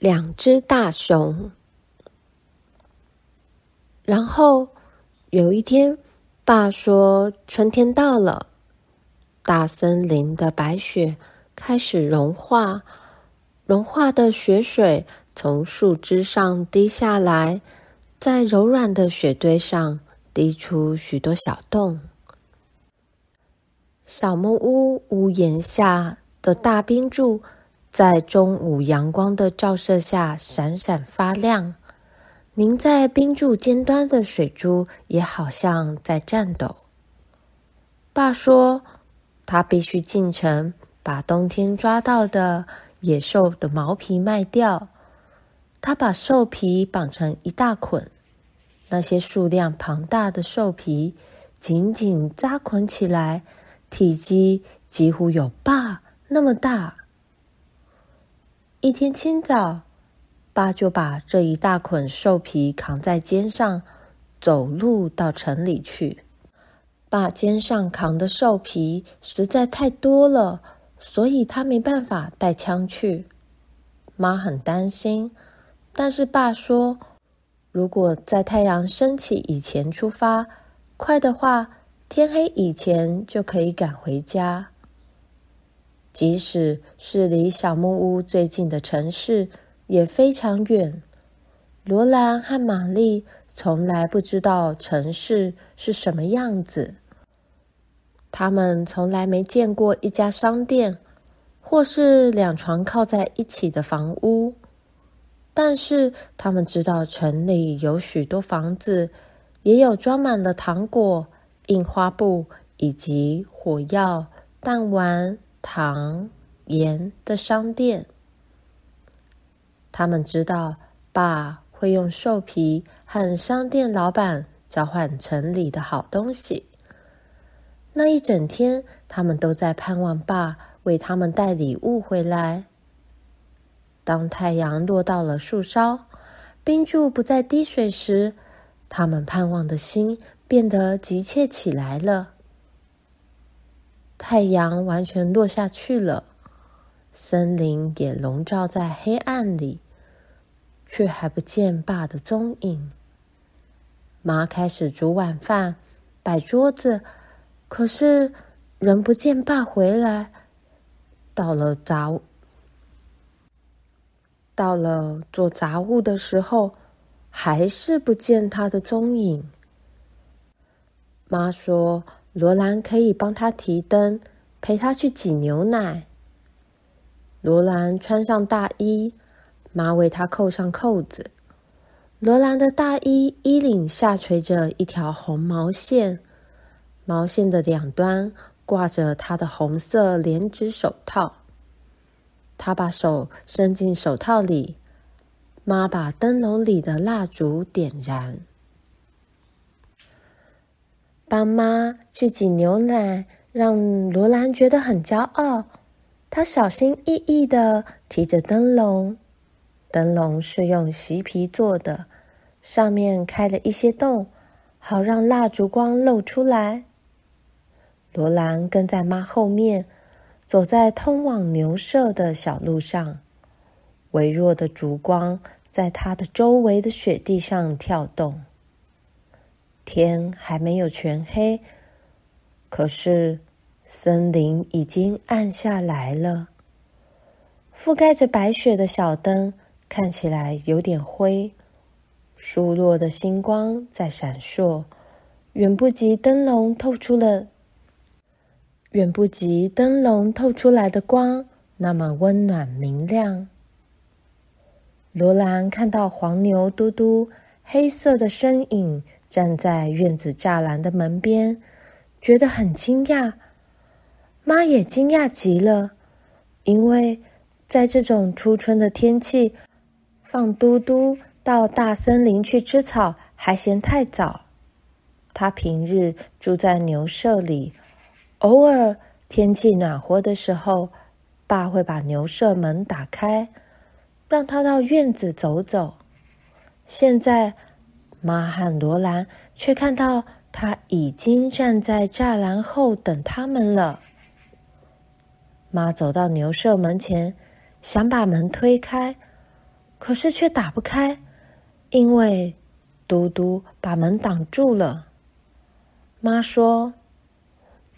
两只大熊。然后有一天，爸说春天到了，大森林的白雪开始融化，融化的雪水从树枝上滴下来，在柔软的雪堆上滴出许多小洞。小木屋屋檐下的大冰柱，在中午阳光的照射下闪闪发亮，凝在冰柱尖端的水珠也好像在颤抖。爸说，他必须进城把冬天抓到的野兽的毛皮卖掉。他把兽皮绑成一大捆，那些数量庞大的兽皮紧紧扎捆起来，体积几乎有爸那么大。一天清早，爸就把这一大捆兽皮扛在肩上，走路到城里去。爸肩上扛的兽皮实在太多了，所以他没办法带枪去。妈很担心，但是爸说，如果在太阳升起以前出发，快的话，天黑以前就可以赶回家。即使是离小木屋最近的城市，也非常远。罗兰和玛丽从来不知道城市是什么样子，他们从来没见过一家商店，或是两床靠在一起的房屋。但是他们知道城里有许多房子，也有装满了糖果、印花布以及火药、弹丸。糖、盐的商店，他们知道爸会用兽皮和商店老板交换城里的好东西。那一整天，他们都在盼望爸为他们带礼物回来。当太阳落到了树梢，冰柱不再滴水时，他们盼望的心变得急切起来了。太阳完全落下去了，森林也笼罩在黑暗里，却还不见爸的踪影。妈开始煮晚饭，摆桌子，可是仍不见爸回来。到了杂，到了做杂物的时候，还是不见他的踪影。妈说。罗兰可以帮他提灯，陪他去挤牛奶。罗兰穿上大衣，妈为他扣上扣子。罗兰的大衣衣领下垂着一条红毛线，毛线的两端挂着他的红色连指手套。他把手伸进手套里，妈把灯笼里的蜡烛点燃。帮妈去挤牛奶，让罗兰觉得很骄傲。她小心翼翼地提着灯笼，灯笼是用席皮做的，上面开了一些洞，好让蜡烛光露出来。罗兰跟在妈后面，走在通往牛舍的小路上，微弱的烛光在她的周围的雪地上跳动。天还没有全黑，可是森林已经暗下来了。覆盖着白雪的小灯看起来有点灰，疏落的星光在闪烁，远不及灯笼透出了，远不及灯笼透出来的光那么温暖明亮。罗兰看到黄牛嘟嘟黑色的身影。站在院子栅栏的门边，觉得很惊讶。妈也惊讶极了，因为在这种初春的天气，放嘟嘟到大森林去吃草还嫌太早。她平日住在牛舍里，偶尔天气暖和的时候，爸会把牛舍门打开，让他到院子走走。现在。妈和罗兰却看到他已经站在栅栏后等他们了。妈走到牛舍门前，想把门推开，可是却打不开，因为嘟嘟把门挡住了。妈说：“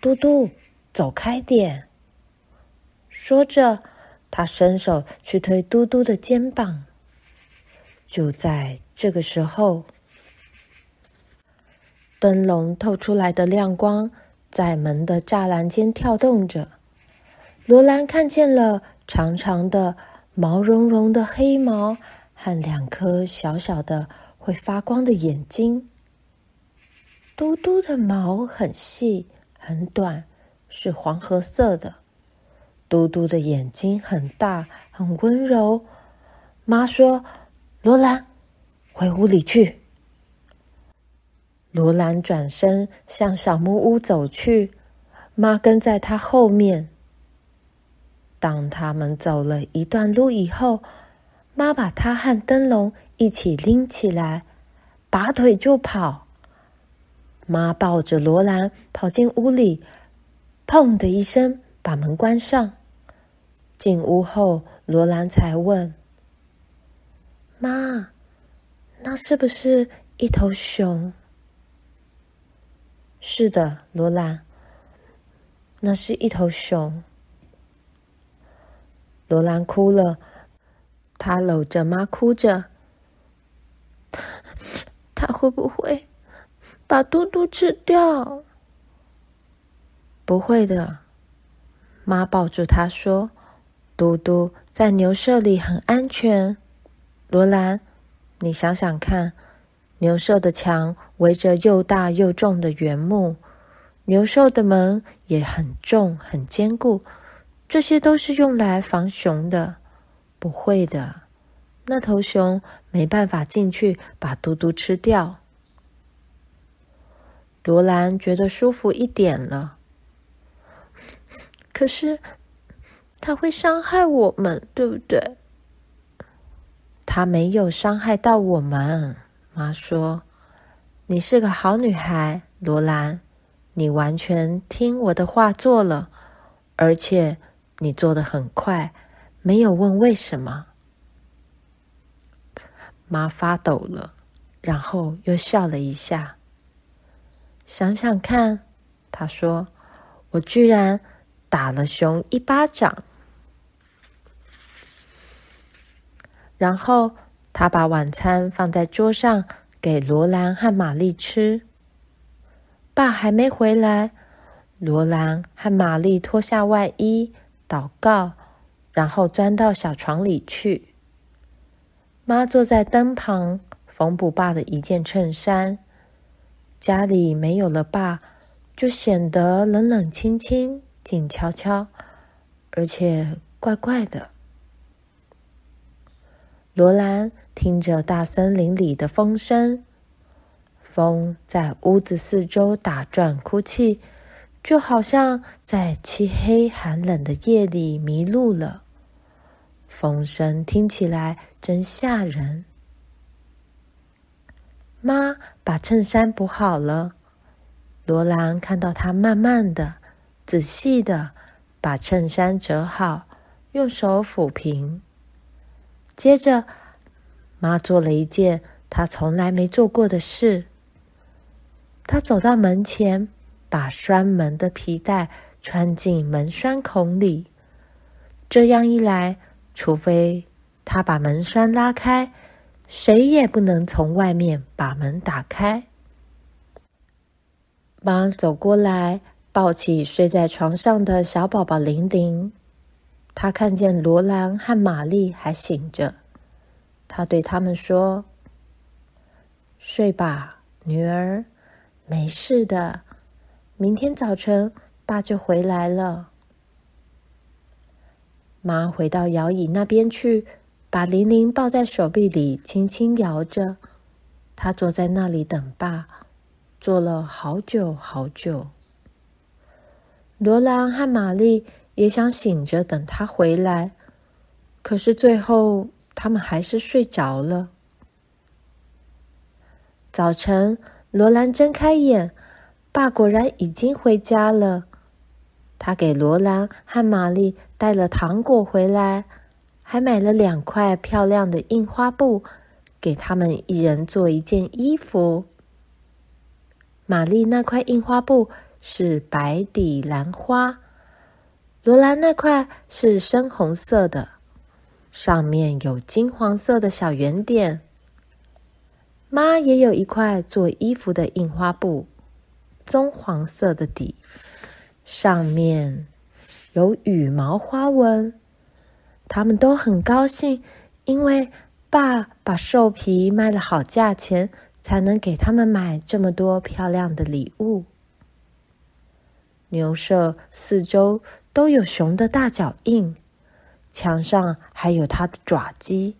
嘟嘟，走开点。”说着，她伸手去推嘟嘟的肩膀。就在这个时候，灯笼透出来的亮光在门的栅栏间跳动着。罗兰看见了长长的毛茸茸的黑毛和两颗小小的会发光的眼睛。嘟嘟的毛很细很短，是黄褐色的。嘟嘟的眼睛很大很温柔。妈说：“罗兰，回屋里去。”罗兰转身向小木屋走去，妈跟在他后面。当他们走了一段路以后，妈把他和灯笼一起拎起来，拔腿就跑。妈抱着罗兰跑进屋里，砰的一声把门关上。进屋后，罗兰才问：“妈，那是不是一头熊？”“是的，罗兰，那是一头熊。”罗兰哭了，她搂着妈哭着：“他会不会？”把嘟嘟吃掉？不会的，妈抱住他说：“嘟嘟在牛舍里很安全。”罗兰，你想想看，牛舍的墙围着又大又重的原木，牛兽的门也很重很坚固，这些都是用来防熊的。不会的，那头熊没办法进去把嘟嘟吃掉。罗兰觉得舒服一点了，可是他会伤害我们，对不对？他没有伤害到我们。妈说：“你是个好女孩，罗兰，你完全听我的话做了，而且你做的很快，没有问为什么。”妈发抖了，然后又笑了一下。想想看，他说：“我居然打了熊一巴掌。”然后他把晚餐放在桌上给罗兰和玛丽吃。爸还没回来，罗兰和玛丽脱下外衣祷告，然后钻到小床里去。妈坐在灯旁缝补爸的一件衬衫。家里没有了爸，就显得冷冷清清、静悄悄，而且怪怪的。罗兰听着大森林里的风声，风在屋子四周打转、哭泣，就好像在漆黑寒冷的夜里迷路了。风声听起来真吓人。妈把衬衫补好了，罗兰看到她慢慢的、仔细的把衬衫折好，用手抚平。接着，妈做了一件她从来没做过的事。她走到门前，把拴门的皮带穿进门栓孔里。这样一来，除非她把门栓拉开，谁也不能从外面把门打开。妈走过来，抱起睡在床上的小宝宝玲玲。她看见罗兰和玛丽还醒着，他对他们说：“睡吧，女儿，没事的。明天早晨爸就回来了。”妈回到摇椅那边去。把玲玲抱在手臂里，轻轻摇着。她坐在那里等爸，坐了好久好久。罗兰和玛丽也想醒着等他回来，可是最后他们还是睡着了。早晨，罗兰睁开眼，爸果然已经回家了。他给罗兰和玛丽带了糖果回来。还买了两块漂亮的印花布，给他们一人做一件衣服。玛丽那块印花布是白底蓝花，罗兰那块是深红色的，上面有金黄色的小圆点。妈也有一块做衣服的印花布，棕黄色的底，上面有羽毛花纹。他们都很高兴，因为爸把兽皮卖了好价钱，才能给他们买这么多漂亮的礼物。牛舍四周都有熊的大脚印，墙上还有它的爪迹。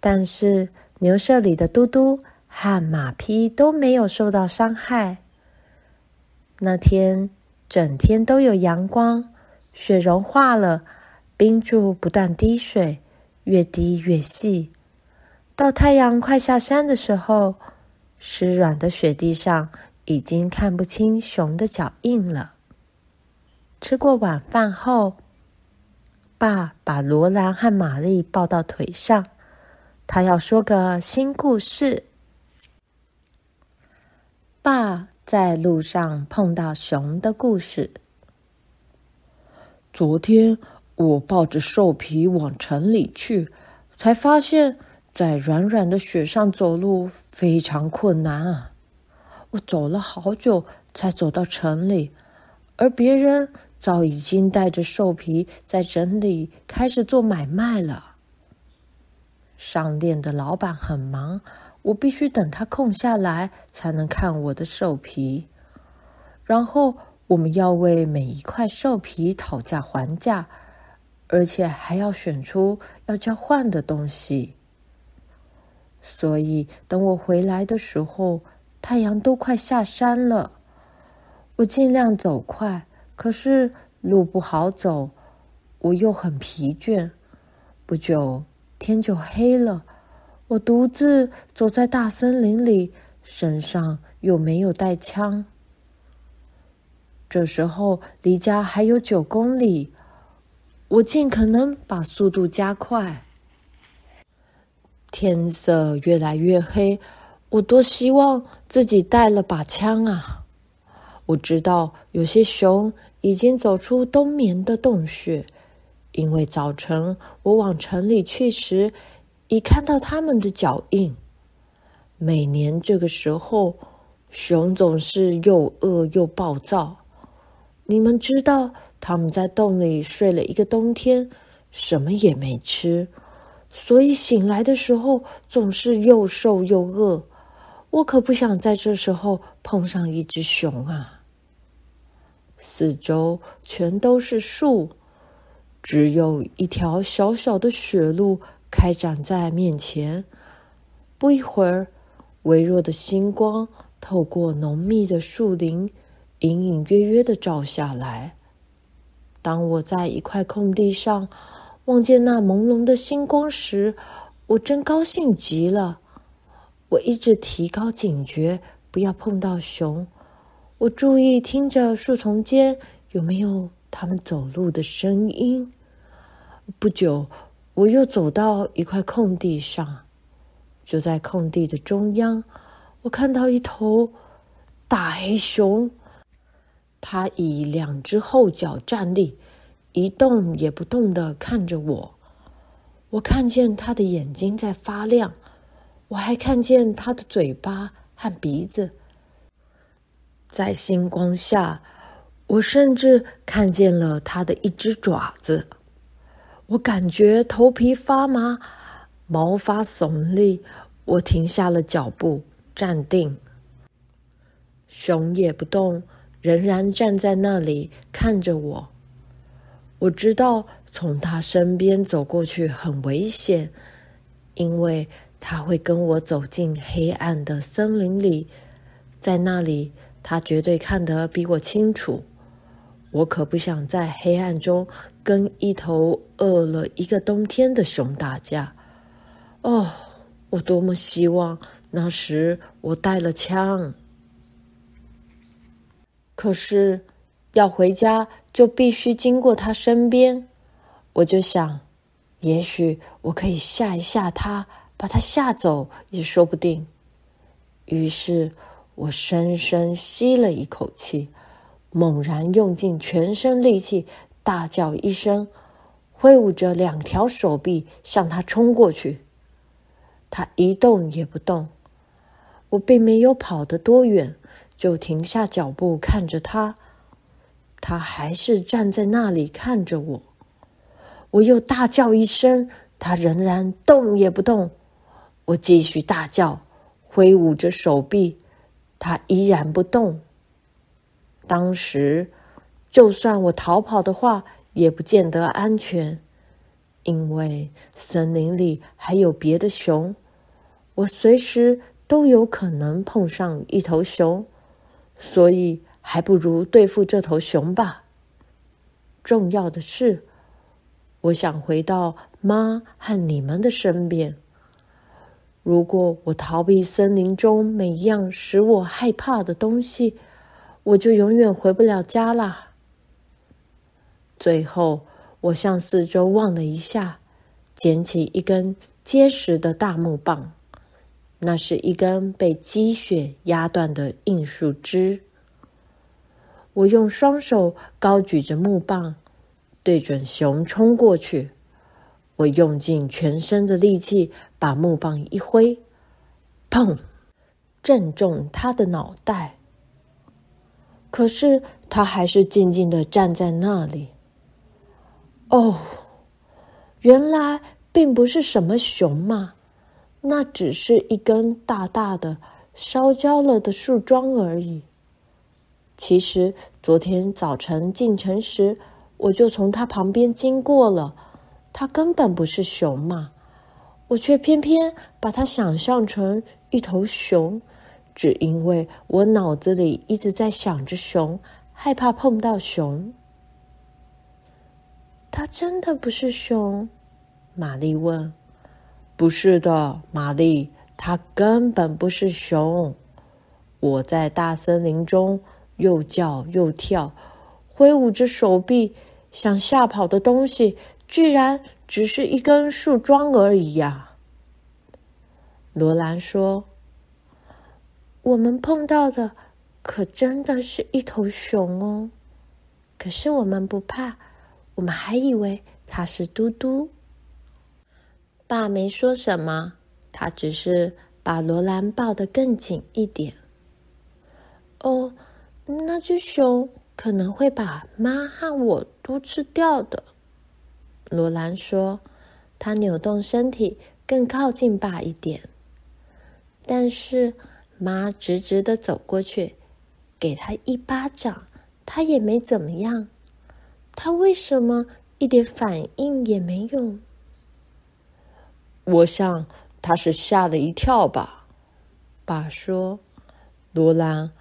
但是牛舍里的嘟嘟和马匹都没有受到伤害。那天整天都有阳光，雪融化了。冰柱不断滴水，越滴越细。到太阳快下山的时候，湿软的雪地上已经看不清熊的脚印了。吃过晚饭后，爸把罗兰和玛丽抱到腿上，他要说个新故事。爸在路上碰到熊的故事。昨天。我抱着兽皮往城里去，才发现，在软软的雪上走路非常困难啊！我走了好久才走到城里，而别人早已经带着兽皮在整理开始做买卖了。商店的老板很忙，我必须等他空下来才能看我的兽皮。然后我们要为每一块兽皮讨价还价。而且还要选出要交换的东西，所以等我回来的时候，太阳都快下山了。我尽量走快，可是路不好走，我又很疲倦。不久天就黑了，我独自走在大森林里，身上又没有带枪。这时候离家还有九公里。我尽可能把速度加快。天色越来越黑，我多希望自己带了把枪啊！我知道有些熊已经走出冬眠的洞穴，因为早晨我往城里去时，已看到他们的脚印。每年这个时候，熊总是又饿又暴躁。你们知道，他们在洞里睡了一个冬天，什么也没吃，所以醒来的时候总是又瘦又饿。我可不想在这时候碰上一只熊啊！四周全都是树，只有一条小小的雪路开展在面前。不一会儿，微弱的星光透过浓密的树林，隐隐约约的照下来。当我在一块空地上望见那朦胧的星光时，我真高兴极了。我一直提高警觉，不要碰到熊。我注意听着树丛间有没有他们走路的声音。不久，我又走到一块空地上，就在空地的中央，我看到一头大黑熊。它以两只后脚站立，一动也不动地看着我。我看见它的眼睛在发亮，我还看见它的嘴巴和鼻子。在星光下，我甚至看见了他的一只爪子。我感觉头皮发麻，毛发耸立。我停下了脚步，站定。熊也不动。仍然站在那里看着我。我知道从他身边走过去很危险，因为他会跟我走进黑暗的森林里，在那里他绝对看得比我清楚。我可不想在黑暗中跟一头饿了一个冬天的熊打架。哦，我多么希望那时我带了枪。可是，要回家就必须经过他身边。我就想，也许我可以吓一吓他，把他吓走也说不定。于是我深深吸了一口气，猛然用尽全身力气，大叫一声，挥舞着两条手臂向他冲过去。他一动也不动。我并没有跑得多远，就停下脚步看着他。他还是站在那里看着我。我又大叫一声，他仍然动也不动。我继续大叫，挥舞着手臂，他依然不动。当时，就算我逃跑的话，也不见得安全，因为森林里还有别的熊，我随时都有可能碰上一头熊，所以还不如对付这头熊吧。重要的是，我想回到妈和你们的身边。如果我逃避森林中每一样使我害怕的东西，我就永远回不了家啦。最后，我向四周望了一下，捡起一根结实的大木棒，那是一根被积雪压断的硬树枝。我用双手高举着木棒，对准熊冲过去。我用尽全身的力气把木棒一挥，砰！正中他的脑袋。可是他还是静静地站在那里。哦，原来并不是什么熊嘛，那只是一根大大的烧焦了的树桩而已。其实昨天早晨进城时，我就从他旁边经过了。它根本不是熊嘛，我却偏偏把它想象成一头熊，只因为我脑子里一直在想着熊，害怕碰到熊。它真的不是熊？玛丽问。不是的，玛丽，它根本不是熊。我在大森林中又叫又跳，挥舞着手臂，想吓跑的东西。居然只是一根树桩而已呀！罗兰说：“我们碰到的可真的是一头熊哦，可是我们不怕，我们还以为它是嘟嘟。”爸没说什么，他只是把罗兰抱得更紧一点。哦，那只熊可能会把妈和我都吃掉的。罗兰说：“他扭动身体，更靠近爸一点。但是妈直直的走过去，给他一巴掌，他也没怎么样。他为什么一点反应也没有？我想他是吓了一跳吧。”爸说：“罗兰，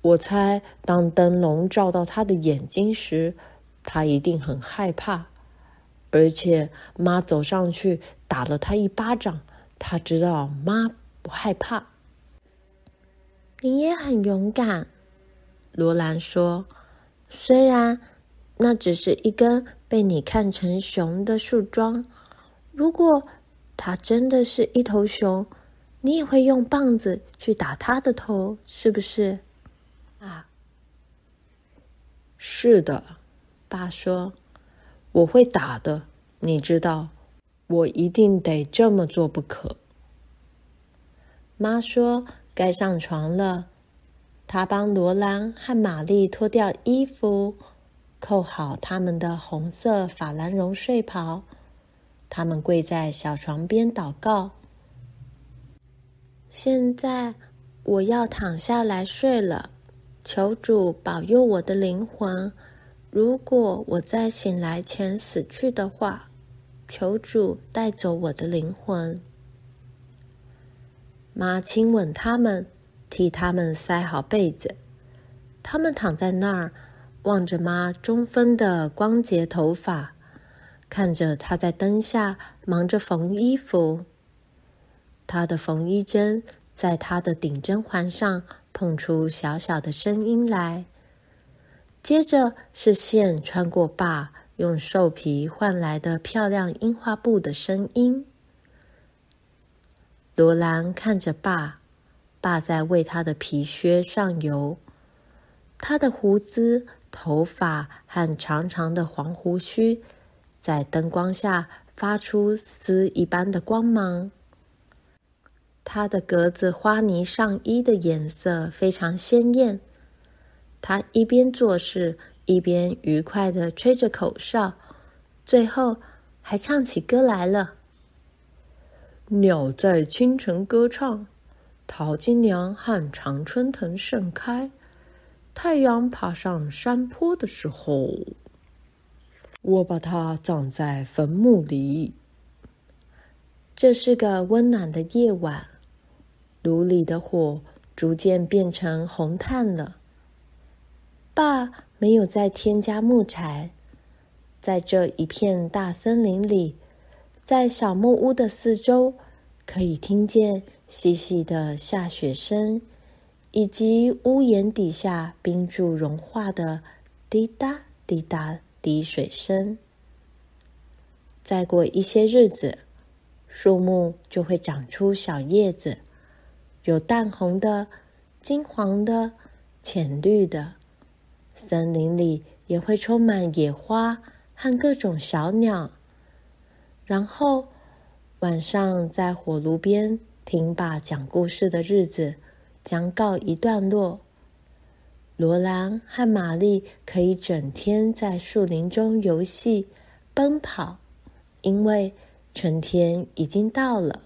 我猜当灯笼照到他的眼睛时，他一定很害怕。”而且妈走上去打了他一巴掌，他知道妈不害怕。你也很勇敢，罗兰说。虽然那只是一根被你看成熊的树桩，如果它真的是一头熊，你也会用棒子去打它的头，是不是？啊，是的，爸说。我会打的，你知道，我一定得这么做不可。妈说该上床了，她帮罗兰和玛丽脱掉衣服，扣好他们的红色法兰绒睡袍。他们跪在小床边祷告。现在我要躺下来睡了，求主保佑我的灵魂。如果我在醒来前死去的话，求主带走我的灵魂。妈亲吻他们，替他们塞好被子。他们躺在那儿，望着妈中分的光洁头发，看着她在灯下忙着缝衣服。她的缝衣针在她的顶针环上碰出小小的声音来。接着是线穿过爸用兽皮换来的漂亮印花布的声音。罗兰看着爸，爸在为他的皮靴上油。他的胡子、头发和长长的黄胡须，在灯光下发出丝一般的光芒。他的格子花呢上衣的颜色非常鲜艳。他一边做事，一边愉快地吹着口哨，最后还唱起歌来了。鸟在清晨歌唱，桃金娘和常春藤盛开。太阳爬上山坡的时候，我把它葬在坟墓里。这是个温暖的夜晚，炉里的火逐渐变成红炭了。爸没有再添加木柴，在这一片大森林里。在小木屋的四周，可以听见细细的下雪声，以及屋檐底下冰柱融化的滴答滴答滴水声。再过一些日子，树木就会长出小叶子，有淡红的、金黄的、浅绿的。森林里也会充满野花和各种小鸟。然后，晚上在火炉边听爸讲故事的日子将告一段落。罗兰和玛丽可以整天在树林中游戏、奔跑，因为春天已经到了。